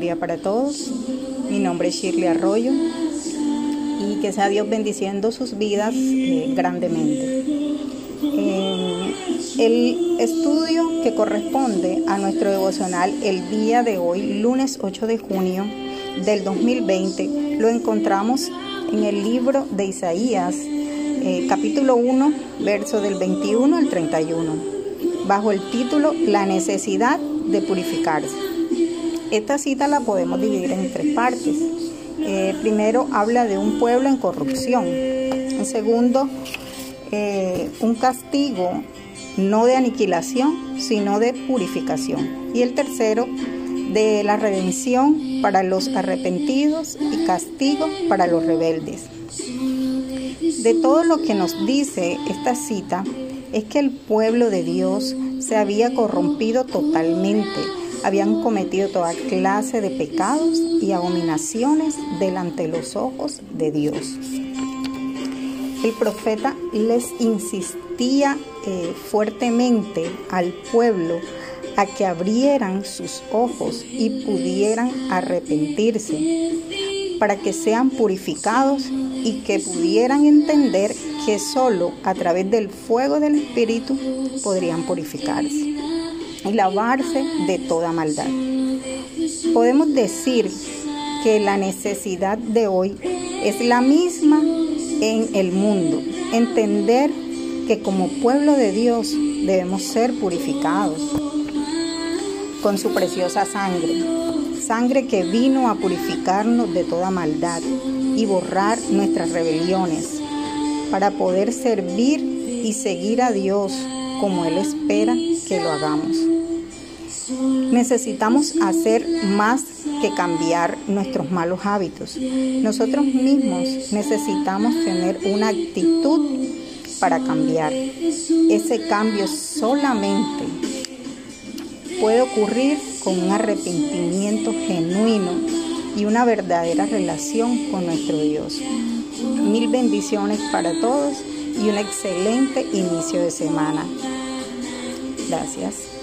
día para todos. Mi nombre es Shirley Arroyo y que sea Dios bendiciendo sus vidas eh, grandemente. Eh, el estudio que corresponde a nuestro devocional el día de hoy, lunes 8 de junio del 2020, lo encontramos en el libro de Isaías, eh, capítulo 1, verso del 21 al 31, bajo el título La necesidad de purificarse. Esta cita la podemos dividir en tres partes. Eh, primero habla de un pueblo en corrupción. En segundo, eh, un castigo no de aniquilación, sino de purificación. Y el tercero, de la redención para los arrepentidos y castigo para los rebeldes. De todo lo que nos dice esta cita es que el pueblo de Dios se había corrompido totalmente, habían cometido toda clase de pecados y abominaciones delante de los ojos de Dios. El profeta les insistía eh, fuertemente al pueblo a que abrieran sus ojos y pudieran arrepentirse, para que sean purificados y que pudieran entender que solo a través del fuego del Espíritu podrían purificarse y lavarse de toda maldad. Podemos decir que la necesidad de hoy es la misma en el mundo, entender que como pueblo de Dios debemos ser purificados con su preciosa sangre, sangre que vino a purificarnos de toda maldad y borrar nuestras rebeliones, para poder servir y seguir a Dios como Él espera que lo hagamos. Necesitamos hacer más que cambiar nuestros malos hábitos. Nosotros mismos necesitamos tener una actitud para cambiar. Ese cambio solamente puede ocurrir con un arrepentimiento genuino y una verdadera relación con nuestro Dios. Mil bendiciones para todos y un excelente inicio de semana. Gracias.